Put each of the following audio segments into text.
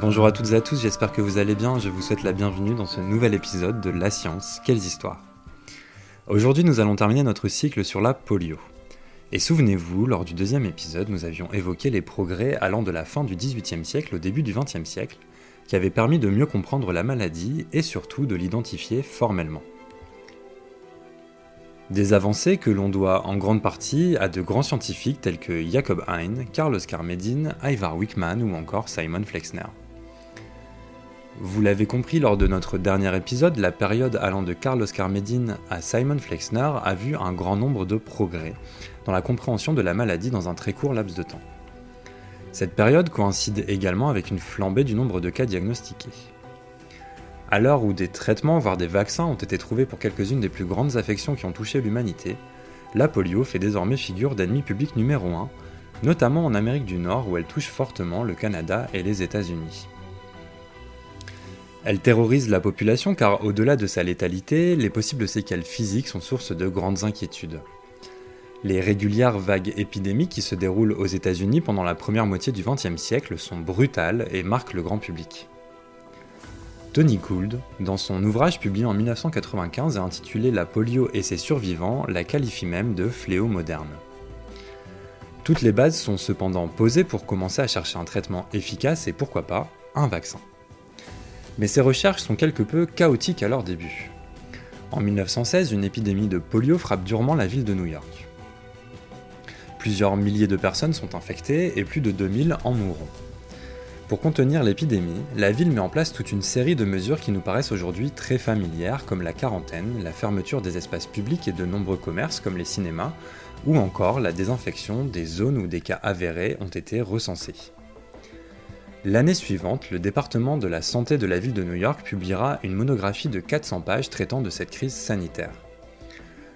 Bonjour à toutes et à tous, j'espère que vous allez bien. Je vous souhaite la bienvenue dans ce nouvel épisode de La science, quelles histoires. Aujourd'hui, nous allons terminer notre cycle sur la polio. Et souvenez-vous, lors du deuxième épisode, nous avions évoqué les progrès allant de la fin du XVIIIe siècle au début du XXe siècle, qui avaient permis de mieux comprendre la maladie et surtout de l'identifier formellement. Des avancées que l'on doit en grande partie à de grands scientifiques tels que Jacob Hein, Carl Oskar Medin, Ivar Wickman ou encore Simon Flexner. Vous l'avez compris lors de notre dernier épisode, la période allant de Carl Oskar Medin à Simon Flexner a vu un grand nombre de progrès dans la compréhension de la maladie dans un très court laps de temps. Cette période coïncide également avec une flambée du nombre de cas diagnostiqués. À l'heure où des traitements, voire des vaccins ont été trouvés pour quelques-unes des plus grandes affections qui ont touché l'humanité, la polio fait désormais figure d'ennemi public numéro 1, notamment en Amérique du Nord où elle touche fortement le Canada et les États-Unis. Elle terrorise la population car au-delà de sa létalité, les possibles séquelles physiques sont source de grandes inquiétudes. Les régulières vagues épidémiques qui se déroulent aux États-Unis pendant la première moitié du XXe siècle sont brutales et marquent le grand public. Tony Gould, dans son ouvrage publié en 1995 et intitulé La polio et ses survivants, la qualifie même de fléau moderne. Toutes les bases sont cependant posées pour commencer à chercher un traitement efficace et pourquoi pas un vaccin. Mais ces recherches sont quelque peu chaotiques à leur début. En 1916, une épidémie de polio frappe durement la ville de New York. Plusieurs milliers de personnes sont infectées et plus de 2000 en mourront. Pour contenir l'épidémie, la ville met en place toute une série de mesures qui nous paraissent aujourd'hui très familières, comme la quarantaine, la fermeture des espaces publics et de nombreux commerces comme les cinémas, ou encore la désinfection des zones où des cas avérés ont été recensés. L'année suivante, le département de la santé de la ville de New York publiera une monographie de 400 pages traitant de cette crise sanitaire.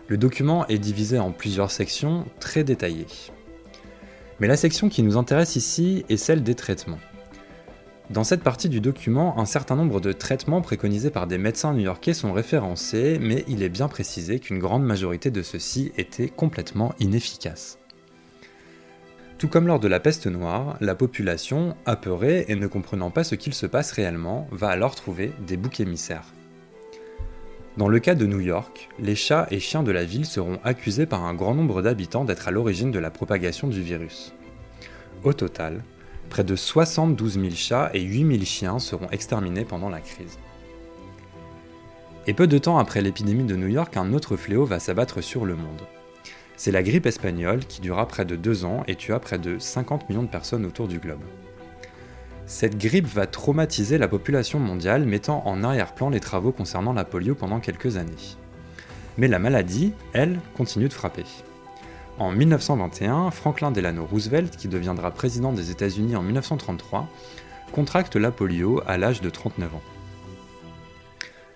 Le document est divisé en plusieurs sections très détaillées. Mais la section qui nous intéresse ici est celle des traitements. Dans cette partie du document, un certain nombre de traitements préconisés par des médecins new-yorkais sont référencés, mais il est bien précisé qu'une grande majorité de ceux-ci étaient complètement inefficaces. Tout comme lors de la peste noire, la population, apeurée et ne comprenant pas ce qu'il se passe réellement, va alors trouver des boucs émissaires. Dans le cas de New York, les chats et chiens de la ville seront accusés par un grand nombre d'habitants d'être à l'origine de la propagation du virus. Au total, près de 72 000 chats et 8 000 chiens seront exterminés pendant la crise. Et peu de temps après l'épidémie de New York, un autre fléau va s'abattre sur le monde. C'est la grippe espagnole qui dura près de deux ans et tua près de 50 millions de personnes autour du globe. Cette grippe va traumatiser la population mondiale, mettant en arrière-plan les travaux concernant la polio pendant quelques années. Mais la maladie, elle, continue de frapper. En 1921, Franklin Delano Roosevelt, qui deviendra président des États-Unis en 1933, contracte la polio à l'âge de 39 ans.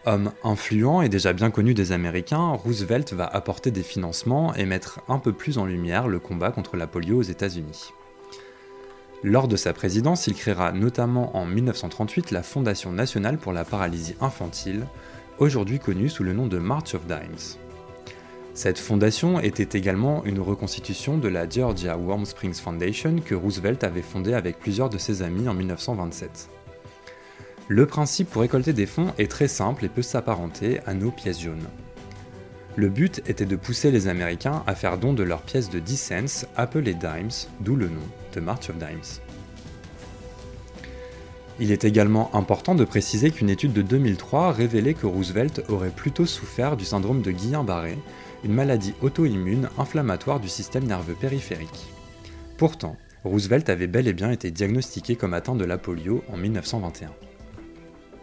Homme influent et déjà bien connu des Américains, Roosevelt va apporter des financements et mettre un peu plus en lumière le combat contre la polio aux États-Unis. Lors de sa présidence, il créera notamment en 1938 la Fondation nationale pour la paralysie infantile, aujourd'hui connue sous le nom de March of Dimes. Cette fondation était également une reconstitution de la Georgia Warm Springs Foundation que Roosevelt avait fondée avec plusieurs de ses amis en 1927. Le principe pour récolter des fonds est très simple et peut s'apparenter à nos pièces jaunes. Le but était de pousser les Américains à faire don de leurs pièces de 10 cents appelées dimes, d'où le nom de March of Dimes. Il est également important de préciser qu'une étude de 2003 révélait que Roosevelt aurait plutôt souffert du syndrome de Guillain-Barré, une maladie auto-immune inflammatoire du système nerveux périphérique. Pourtant, Roosevelt avait bel et bien été diagnostiqué comme atteint de la polio en 1921.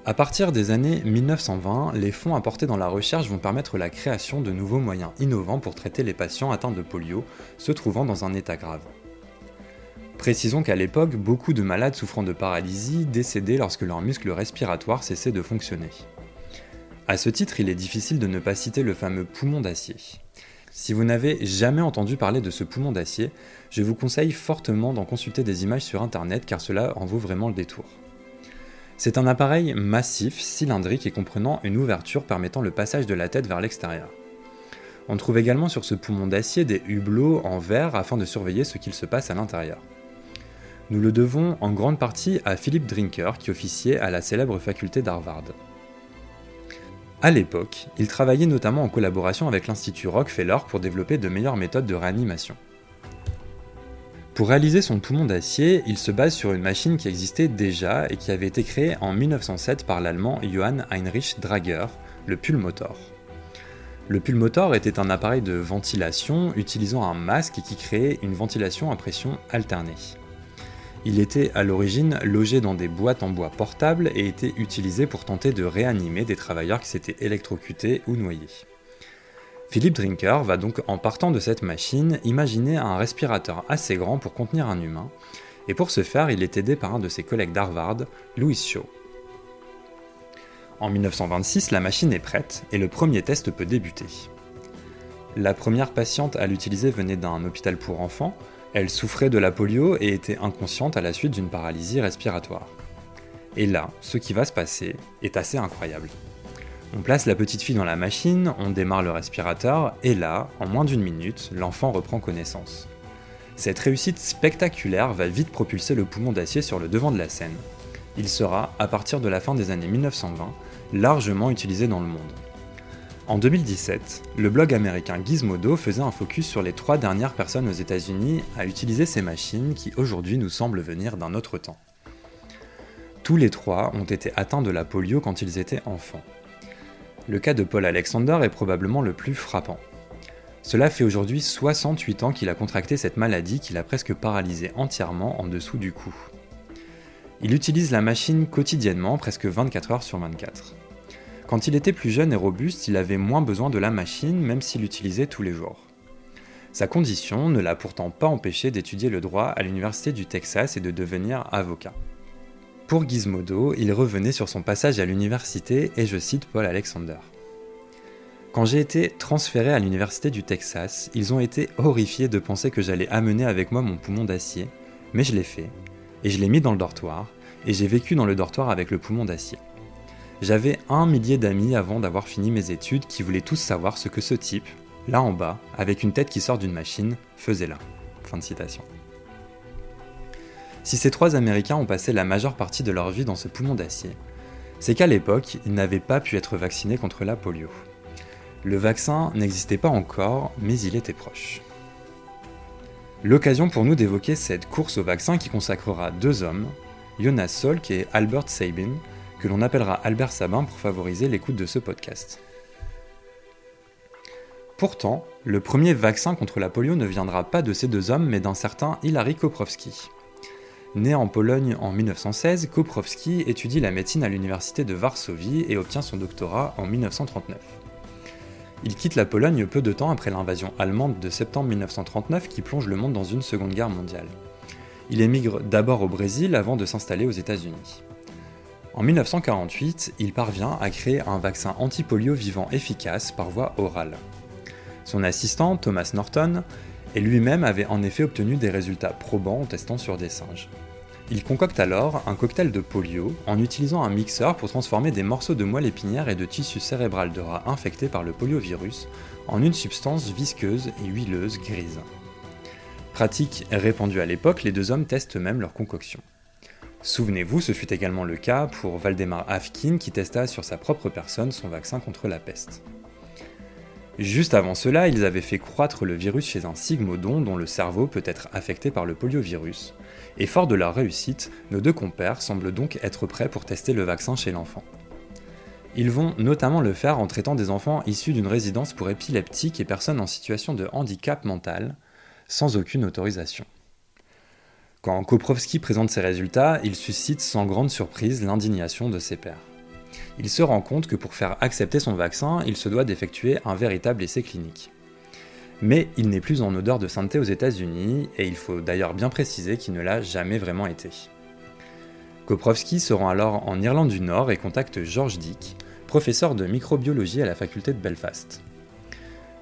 À partir des années 1920, les fonds apportés dans la recherche vont permettre la création de nouveaux moyens innovants pour traiter les patients atteints de polio se trouvant dans un état grave. Précisons qu'à l'époque, beaucoup de malades souffrant de paralysie décédaient lorsque leur muscle respiratoire cessait de fonctionner. A ce titre, il est difficile de ne pas citer le fameux poumon d'acier. Si vous n'avez jamais entendu parler de ce poumon d'acier, je vous conseille fortement d'en consulter des images sur internet car cela en vaut vraiment le détour. C'est un appareil massif, cylindrique et comprenant une ouverture permettant le passage de la tête vers l'extérieur. On trouve également sur ce poumon d'acier des hublots en verre afin de surveiller ce qu'il se passe à l'intérieur. Nous le devons en grande partie à Philip Drinker qui officiait à la célèbre faculté d'Harvard. À l'époque, il travaillait notamment en collaboration avec l'Institut Rockefeller pour développer de meilleures méthodes de réanimation. Pour réaliser son poumon d'acier, il se base sur une machine qui existait déjà et qui avait été créée en 1907 par l'allemand Johann Heinrich Drager, le pulmotor. Le pulmotor était un appareil de ventilation utilisant un masque qui créait une ventilation à pression alternée. Il était à l'origine logé dans des boîtes en bois portables et était utilisé pour tenter de réanimer des travailleurs qui s'étaient électrocutés ou noyés. Philippe Drinker va donc, en partant de cette machine, imaginer un respirateur assez grand pour contenir un humain, et pour ce faire, il est aidé par un de ses collègues d'Harvard, Louis Shaw. En 1926, la machine est prête et le premier test peut débuter. La première patiente à l'utiliser venait d'un hôpital pour enfants, elle souffrait de la polio et était inconsciente à la suite d'une paralysie respiratoire. Et là, ce qui va se passer est assez incroyable. On place la petite fille dans la machine, on démarre le respirateur, et là, en moins d'une minute, l'enfant reprend connaissance. Cette réussite spectaculaire va vite propulser le poumon d'acier sur le devant de la scène. Il sera, à partir de la fin des années 1920, largement utilisé dans le monde. En 2017, le blog américain Gizmodo faisait un focus sur les trois dernières personnes aux États-Unis à utiliser ces machines qui aujourd'hui nous semblent venir d'un autre temps. Tous les trois ont été atteints de la polio quand ils étaient enfants. Le cas de Paul Alexander est probablement le plus frappant. Cela fait aujourd'hui 68 ans qu'il a contracté cette maladie qui l'a presque paralysé entièrement en dessous du cou. Il utilise la machine quotidiennement, presque 24 heures sur 24. Quand il était plus jeune et robuste, il avait moins besoin de la machine, même s'il l'utilisait tous les jours. Sa condition ne l'a pourtant pas empêché d'étudier le droit à l'Université du Texas et de devenir avocat. Pour Gizmodo, il revenait sur son passage à l'université et je cite Paul Alexander. Quand j'ai été transféré à l'université du Texas, ils ont été horrifiés de penser que j'allais amener avec moi mon poumon d'acier, mais je l'ai fait, et je l'ai mis dans le dortoir, et j'ai vécu dans le dortoir avec le poumon d'acier. J'avais un millier d'amis avant d'avoir fini mes études qui voulaient tous savoir ce que ce type, là en bas, avec une tête qui sort d'une machine, faisait là. Fin de citation. Si ces trois Américains ont passé la majeure partie de leur vie dans ce poumon d'acier, c'est qu'à l'époque, ils n'avaient pas pu être vaccinés contre la polio. Le vaccin n'existait pas encore, mais il était proche. L'occasion pour nous d'évoquer cette course au vaccin qui consacrera deux hommes, Jonas Salk et Albert Sabin, que l'on appellera Albert Sabin pour favoriser l'écoute de ce podcast. Pourtant, le premier vaccin contre la polio ne viendra pas de ces deux hommes, mais d'un certain Hilary Koprowski. Né en Pologne en 1916, Koprowski étudie la médecine à l'université de Varsovie et obtient son doctorat en 1939. Il quitte la Pologne peu de temps après l'invasion allemande de septembre 1939 qui plonge le monde dans une seconde guerre mondiale. Il émigre d'abord au Brésil avant de s'installer aux États-Unis. En 1948, il parvient à créer un vaccin anti-polio vivant efficace par voie orale. Son assistant, Thomas Norton, et lui-même avait en effet obtenu des résultats probants en testant sur des singes. Il concocte alors un cocktail de polio en utilisant un mixeur pour transformer des morceaux de moelle épinière et de tissu cérébral de rat infectés par le poliovirus en une substance visqueuse et huileuse grise. Pratique répandue à l'époque, les deux hommes testent même leur concoction. Souvenez-vous, ce fut également le cas pour Valdemar Afkin qui testa sur sa propre personne son vaccin contre la peste. Juste avant cela, ils avaient fait croître le virus chez un sigmodon dont le cerveau peut être affecté par le poliovirus, et fort de leur réussite, nos deux compères semblent donc être prêts pour tester le vaccin chez l'enfant. Ils vont notamment le faire en traitant des enfants issus d'une résidence pour épileptiques et personnes en situation de handicap mental, sans aucune autorisation. Quand Koprowski présente ses résultats, il suscite sans grande surprise l'indignation de ses pairs. Il se rend compte que pour faire accepter son vaccin, il se doit d'effectuer un véritable essai clinique. Mais il n'est plus en odeur de sainteté aux États-Unis, et il faut d'ailleurs bien préciser qu'il ne l'a jamais vraiment été. Koprowski se rend alors en Irlande du Nord et contacte George Dick, professeur de microbiologie à la faculté de Belfast.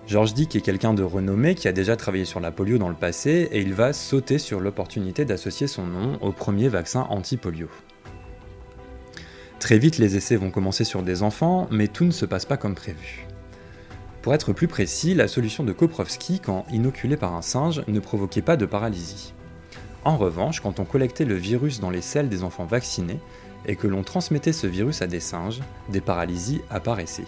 George Dick est quelqu'un de renommé qui a déjà travaillé sur la polio dans le passé et il va sauter sur l'opportunité d'associer son nom au premier vaccin anti-polio. Très vite, les essais vont commencer sur des enfants, mais tout ne se passe pas comme prévu. Pour être plus précis, la solution de Koprowski, quand inoculée par un singe, ne provoquait pas de paralysie. En revanche, quand on collectait le virus dans les selles des enfants vaccinés et que l'on transmettait ce virus à des singes, des paralysies apparaissaient.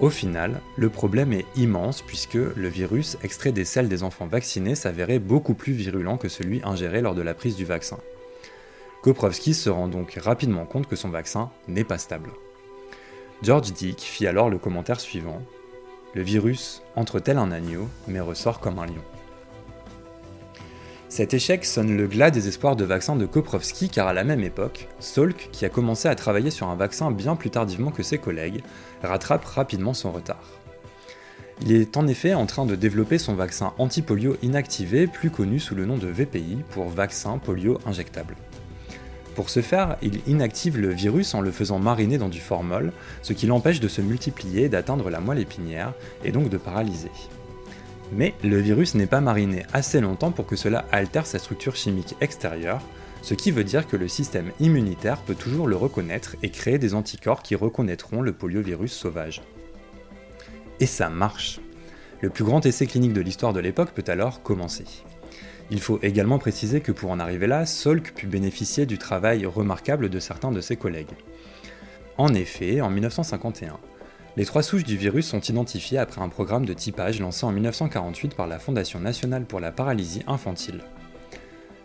Au final, le problème est immense puisque le virus extrait des selles des enfants vaccinés s'avérait beaucoup plus virulent que celui ingéré lors de la prise du vaccin. Koprovski se rend donc rapidement compte que son vaccin n'est pas stable. George Dick fit alors le commentaire suivant Le virus entre tel un agneau, mais ressort comme un lion. Cet échec sonne le glas des espoirs de vaccin de Koprovski car à la même époque, Salk, qui a commencé à travailler sur un vaccin bien plus tardivement que ses collègues, rattrape rapidement son retard. Il est en effet en train de développer son vaccin anti-polio inactivé, plus connu sous le nom de VPI pour vaccin polio injectable. Pour ce faire, il inactive le virus en le faisant mariner dans du formol, ce qui l'empêche de se multiplier et d'atteindre la moelle épinière, et donc de paralyser. Mais le virus n'est pas mariné assez longtemps pour que cela altère sa structure chimique extérieure, ce qui veut dire que le système immunitaire peut toujours le reconnaître et créer des anticorps qui reconnaîtront le poliovirus sauvage. Et ça marche Le plus grand essai clinique de l'histoire de l'époque peut alors commencer. Il faut également préciser que pour en arriver là, Salk put bénéficier du travail remarquable de certains de ses collègues. En effet, en 1951, les trois souches du virus sont identifiées après un programme de typage lancé en 1948 par la Fondation nationale pour la paralysie infantile.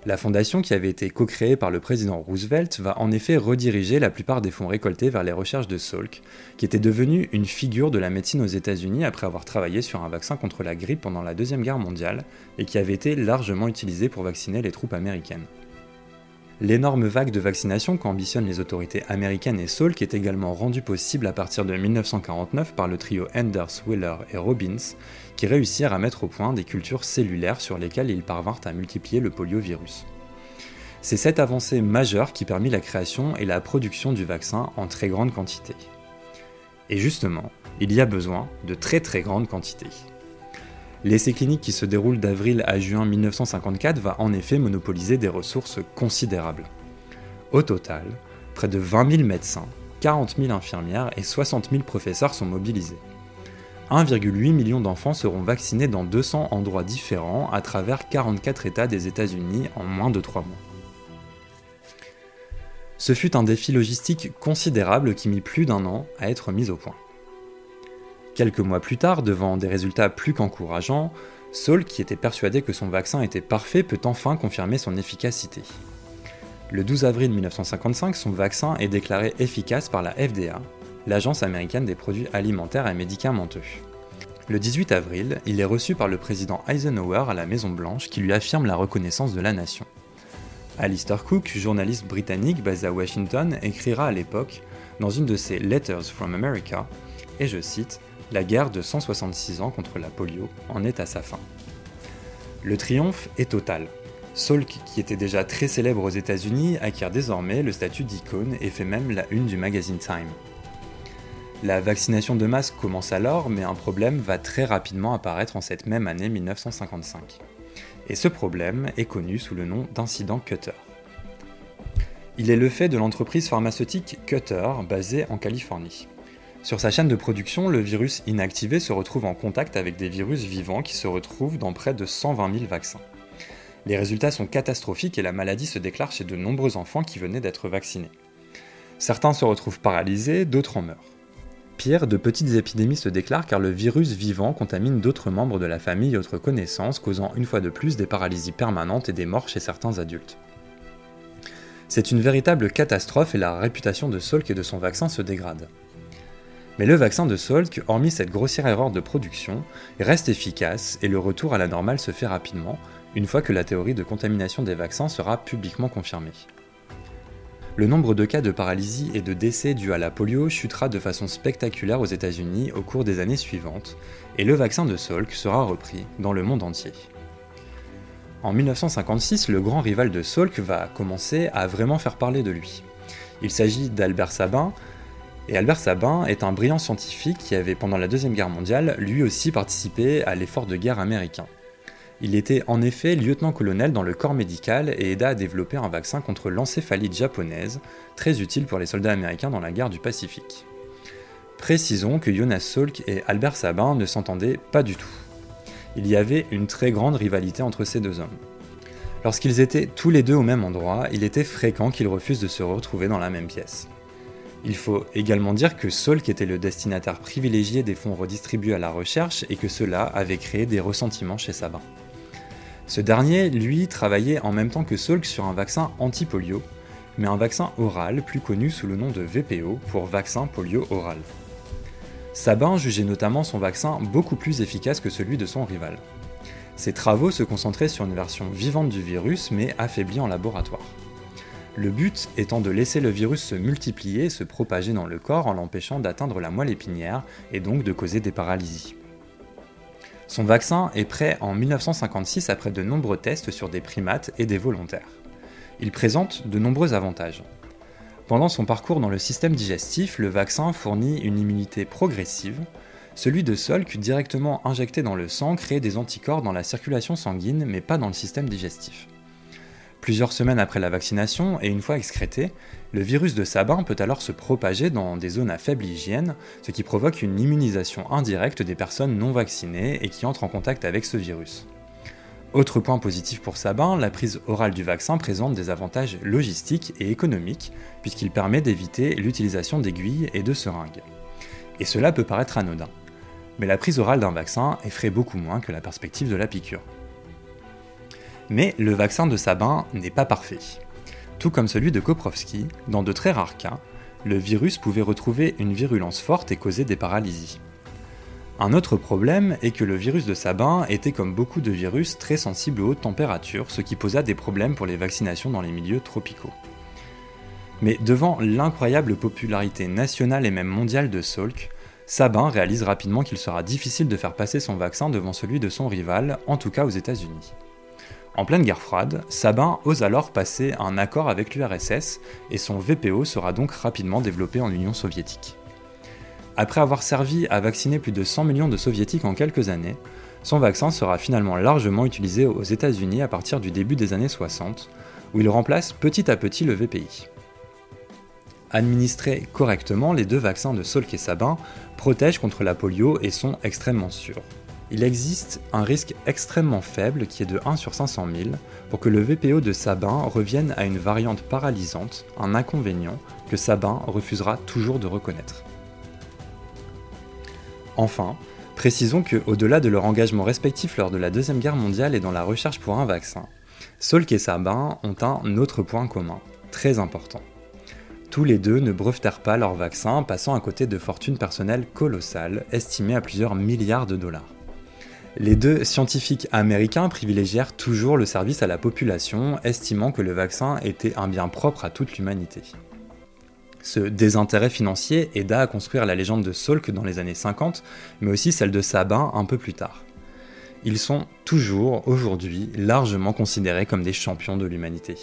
La fondation, qui avait été co-créée par le président Roosevelt, va en effet rediriger la plupart des fonds récoltés vers les recherches de Salk, qui était devenu une figure de la médecine aux États-Unis après avoir travaillé sur un vaccin contre la grippe pendant la Deuxième Guerre mondiale et qui avait été largement utilisé pour vacciner les troupes américaines. L'énorme vague de vaccination qu'ambitionnent les autorités américaines et Salk est également rendue possible à partir de 1949 par le trio Enders, Wheeler et Robbins, qui réussirent à mettre au point des cultures cellulaires sur lesquelles ils parvinrent à multiplier le poliovirus. C'est cette avancée majeure qui permit la création et la production du vaccin en très grande quantité. Et justement, il y a besoin de très très grandes quantités. L'essai clinique qui se déroule d'avril à juin 1954 va en effet monopoliser des ressources considérables. Au total, près de 20 000 médecins, 40 000 infirmières et 60 000 professeurs sont mobilisés. 1,8 million d'enfants seront vaccinés dans 200 endroits différents à travers 44 États des États-Unis en moins de 3 mois. Ce fut un défi logistique considérable qui mit plus d'un an à être mis au point. Quelques mois plus tard, devant des résultats plus qu'encourageants, Saul, qui était persuadé que son vaccin était parfait, peut enfin confirmer son efficacité. Le 12 avril 1955, son vaccin est déclaré efficace par la FDA, l'Agence américaine des produits alimentaires et médicamenteux. Le 18 avril, il est reçu par le président Eisenhower à la Maison Blanche qui lui affirme la reconnaissance de la nation. Alistair Cook, journaliste britannique basé à Washington, écrira à l'époque, dans une de ses Letters from America, et je cite, la guerre de 166 ans contre la polio en est à sa fin. Le triomphe est total. Salk, qui était déjà très célèbre aux États-Unis, acquiert désormais le statut d'icône et fait même la une du magazine Time. La vaccination de masse commence alors, mais un problème va très rapidement apparaître en cette même année 1955. Et ce problème est connu sous le nom d'incident Cutter. Il est le fait de l'entreprise pharmaceutique Cutter basée en Californie. Sur sa chaîne de production, le virus inactivé se retrouve en contact avec des virus vivants qui se retrouvent dans près de 120 000 vaccins. Les résultats sont catastrophiques et la maladie se déclare chez de nombreux enfants qui venaient d'être vaccinés. Certains se retrouvent paralysés, d'autres en meurent. Pire, de petites épidémies se déclarent car le virus vivant contamine d'autres membres de la famille et autres connaissances, causant une fois de plus des paralysies permanentes et des morts chez certains adultes. C'est une véritable catastrophe et la réputation de Salk et de son vaccin se dégrade. Mais le vaccin de Salk, hormis cette grossière erreur de production, reste efficace et le retour à la normale se fait rapidement, une fois que la théorie de contamination des vaccins sera publiquement confirmée. Le nombre de cas de paralysie et de décès dus à la polio chutera de façon spectaculaire aux États-Unis au cours des années suivantes, et le vaccin de Salk sera repris dans le monde entier. En 1956, le grand rival de Salk va commencer à vraiment faire parler de lui. Il s'agit d'Albert Sabin, et Albert Sabin est un brillant scientifique qui avait pendant la Deuxième Guerre mondiale lui aussi participé à l'effort de guerre américain. Il était en effet lieutenant-colonel dans le corps médical et aida à développer un vaccin contre l'encéphalite japonaise, très utile pour les soldats américains dans la guerre du Pacifique. Précisons que Jonas Salk et Albert Sabin ne s'entendaient pas du tout. Il y avait une très grande rivalité entre ces deux hommes. Lorsqu'ils étaient tous les deux au même endroit, il était fréquent qu'ils refusent de se retrouver dans la même pièce. Il faut également dire que Salk était le destinataire privilégié des fonds redistribués à la recherche et que cela avait créé des ressentiments chez Sabin. Ce dernier, lui, travaillait en même temps que Salk sur un vaccin anti-polio, mais un vaccin oral plus connu sous le nom de VPO pour vaccin polio oral. Sabin jugeait notamment son vaccin beaucoup plus efficace que celui de son rival. Ses travaux se concentraient sur une version vivante du virus mais affaiblie en laboratoire. Le but étant de laisser le virus se multiplier et se propager dans le corps en l'empêchant d'atteindre la moelle épinière et donc de causer des paralysies. Son vaccin est prêt en 1956 après de nombreux tests sur des primates et des volontaires. Il présente de nombreux avantages. Pendant son parcours dans le système digestif, le vaccin fournit une immunité progressive. Celui de Salk, directement injecté dans le sang, crée des anticorps dans la circulation sanguine mais pas dans le système digestif. Plusieurs semaines après la vaccination, et une fois excrété, le virus de Sabin peut alors se propager dans des zones à faible hygiène, ce qui provoque une immunisation indirecte des personnes non vaccinées et qui entrent en contact avec ce virus. Autre point positif pour Sabin, la prise orale du vaccin présente des avantages logistiques et économiques, puisqu'il permet d'éviter l'utilisation d'aiguilles et de seringues. Et cela peut paraître anodin. Mais la prise orale d'un vaccin effraie beaucoup moins que la perspective de la piqûre. Mais le vaccin de Sabin n'est pas parfait. Tout comme celui de Koprovski, dans de très rares cas, le virus pouvait retrouver une virulence forte et causer des paralysies. Un autre problème est que le virus de Sabin était comme beaucoup de virus très sensible aux hautes températures, ce qui posa des problèmes pour les vaccinations dans les milieux tropicaux. Mais devant l'incroyable popularité nationale et même mondiale de Salk, Sabin réalise rapidement qu'il sera difficile de faire passer son vaccin devant celui de son rival, en tout cas aux États-Unis. En pleine guerre froide, Sabin ose alors passer un accord avec l'URSS et son VPO sera donc rapidement développé en Union soviétique. Après avoir servi à vacciner plus de 100 millions de soviétiques en quelques années, son vaccin sera finalement largement utilisé aux États-Unis à partir du début des années 60, où il remplace petit à petit le VPI. Administrés correctement, les deux vaccins de Salk et Sabin protègent contre la polio et sont extrêmement sûrs il existe un risque extrêmement faible qui est de 1 sur 500 000 pour que le VPO de Sabin revienne à une variante paralysante, un inconvénient que Sabin refusera toujours de reconnaître. Enfin, précisons que, au-delà de leur engagement respectif lors de la Deuxième Guerre mondiale et dans la recherche pour un vaccin, Solk et Sabin ont un autre point commun, très important. Tous les deux ne brevetèrent pas leur vaccin, passant à côté de fortunes personnelles colossales, estimées à plusieurs milliards de dollars. Les deux scientifiques américains privilégièrent toujours le service à la population, estimant que le vaccin était un bien propre à toute l'humanité. Ce désintérêt financier aida à construire la légende de Salk dans les années 50, mais aussi celle de Sabin un peu plus tard. Ils sont toujours, aujourd'hui, largement considérés comme des champions de l'humanité.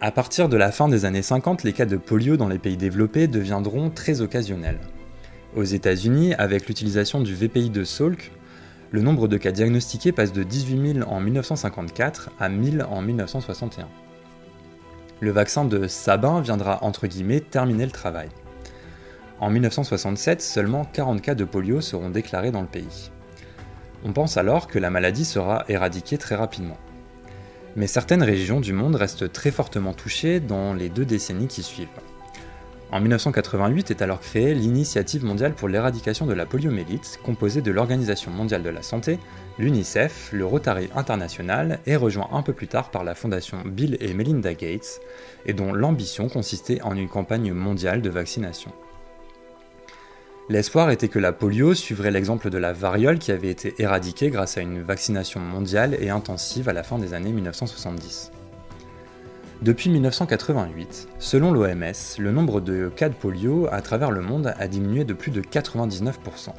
À partir de la fin des années 50, les cas de polio dans les pays développés deviendront très occasionnels. Aux États-Unis, avec l'utilisation du VPI de Salk, le nombre de cas diagnostiqués passe de 18 000 en 1954 à 1000 en 1961. Le vaccin de Sabin viendra entre guillemets terminer le travail. En 1967, seulement 40 cas de polio seront déclarés dans le pays. On pense alors que la maladie sera éradiquée très rapidement. Mais certaines régions du monde restent très fortement touchées dans les deux décennies qui suivent. En 1988 est alors créée l'Initiative mondiale pour l'éradication de la poliomyélite, composée de l'Organisation mondiale de la santé, l'UNICEF, le Rotary International et rejoint un peu plus tard par la fondation Bill et Melinda Gates, et dont l'ambition consistait en une campagne mondiale de vaccination. L'espoir était que la polio suivrait l'exemple de la variole qui avait été éradiquée grâce à une vaccination mondiale et intensive à la fin des années 1970. Depuis 1988, selon l'OMS, le nombre de cas de polio à travers le monde a diminué de plus de 99%.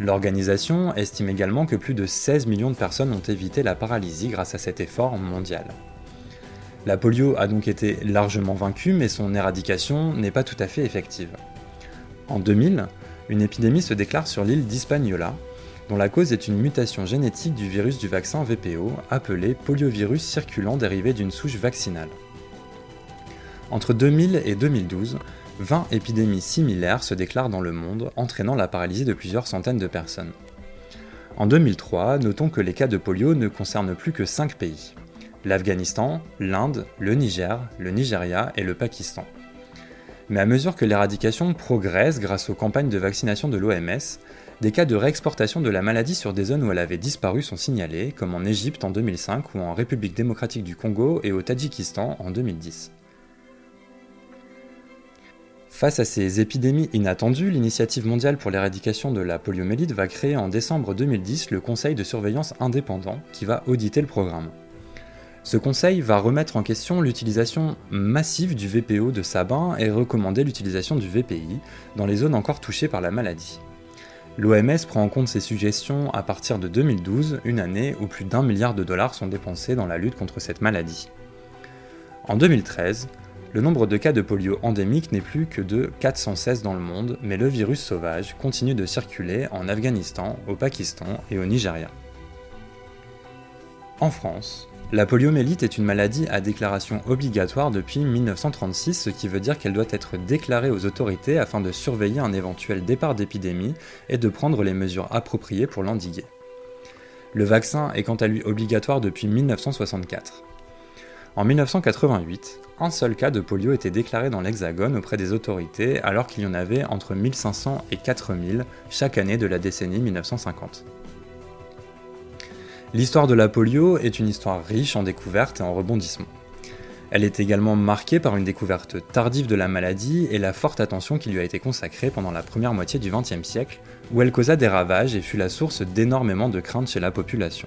L'organisation estime également que plus de 16 millions de personnes ont évité la paralysie grâce à cet effort mondial. La polio a donc été largement vaincue, mais son éradication n'est pas tout à fait effective. En 2000, une épidémie se déclare sur l'île d'Hispaniola, dont la cause est une mutation génétique du virus du vaccin VPO, appelé poliovirus circulant dérivé d'une souche vaccinale. Entre 2000 et 2012, 20 épidémies similaires se déclarent dans le monde, entraînant la paralysie de plusieurs centaines de personnes. En 2003, notons que les cas de polio ne concernent plus que 5 pays. L'Afghanistan, l'Inde, le Niger, le Nigeria et le Pakistan. Mais à mesure que l'éradication progresse grâce aux campagnes de vaccination de l'OMS, des cas de réexportation de la maladie sur des zones où elle avait disparu sont signalés, comme en Égypte en 2005 ou en République démocratique du Congo et au Tadjikistan en 2010. Face à ces épidémies inattendues, l'Initiative mondiale pour l'éradication de la poliomyélite va créer en décembre 2010 le Conseil de surveillance indépendant qui va auditer le programme. Ce conseil va remettre en question l'utilisation massive du VPO de Sabin et recommander l'utilisation du VPI dans les zones encore touchées par la maladie. L'OMS prend en compte ces suggestions à partir de 2012, une année où plus d'un milliard de dollars sont dépensés dans la lutte contre cette maladie. En 2013, le nombre de cas de polio endémique n'est plus que de 416 dans le monde, mais le virus sauvage continue de circuler en Afghanistan, au Pakistan et au Nigeria. En France, la poliomyélite est une maladie à déclaration obligatoire depuis 1936, ce qui veut dire qu'elle doit être déclarée aux autorités afin de surveiller un éventuel départ d'épidémie et de prendre les mesures appropriées pour l'endiguer. Le vaccin est quant à lui obligatoire depuis 1964. En 1988, un seul cas de polio était déclaré dans l'Hexagone auprès des autorités alors qu'il y en avait entre 1500 et 4000 chaque année de la décennie 1950. L'histoire de la polio est une histoire riche en découvertes et en rebondissements. Elle est également marquée par une découverte tardive de la maladie et la forte attention qui lui a été consacrée pendant la première moitié du XXe siècle, où elle causa des ravages et fut la source d'énormément de craintes chez la population.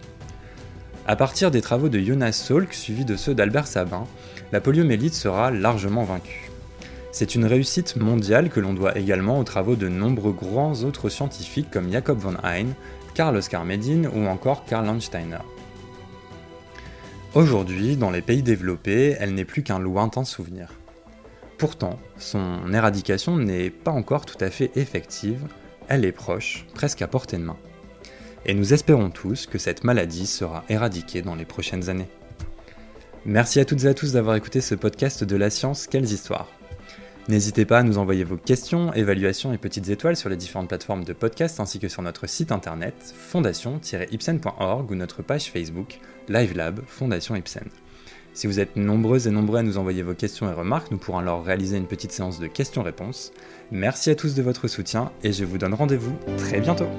À partir des travaux de Jonas Salk suivis de ceux d'Albert Sabin, la poliomyélite sera largement vaincue. C'est une réussite mondiale que l'on doit également aux travaux de nombreux grands autres scientifiques comme Jacob von Hein, Karl Oskar Medin ou encore Karl Landsteiner. Aujourd'hui, dans les pays développés, elle n'est plus qu'un lointain souvenir. Pourtant, son éradication n'est pas encore tout à fait effective, elle est proche, presque à portée de main. Et nous espérons tous que cette maladie sera éradiquée dans les prochaines années. Merci à toutes et à tous d'avoir écouté ce podcast de la science, quelles histoires. N'hésitez pas à nous envoyer vos questions, évaluations et petites étoiles sur les différentes plateformes de podcast ainsi que sur notre site internet fondation-ipsen.org ou notre page Facebook LiveLab Fondation Ipsen. Si vous êtes nombreuses et nombreux à nous envoyer vos questions et remarques, nous pourrons alors réaliser une petite séance de questions-réponses. Merci à tous de votre soutien et je vous donne rendez-vous très bientôt.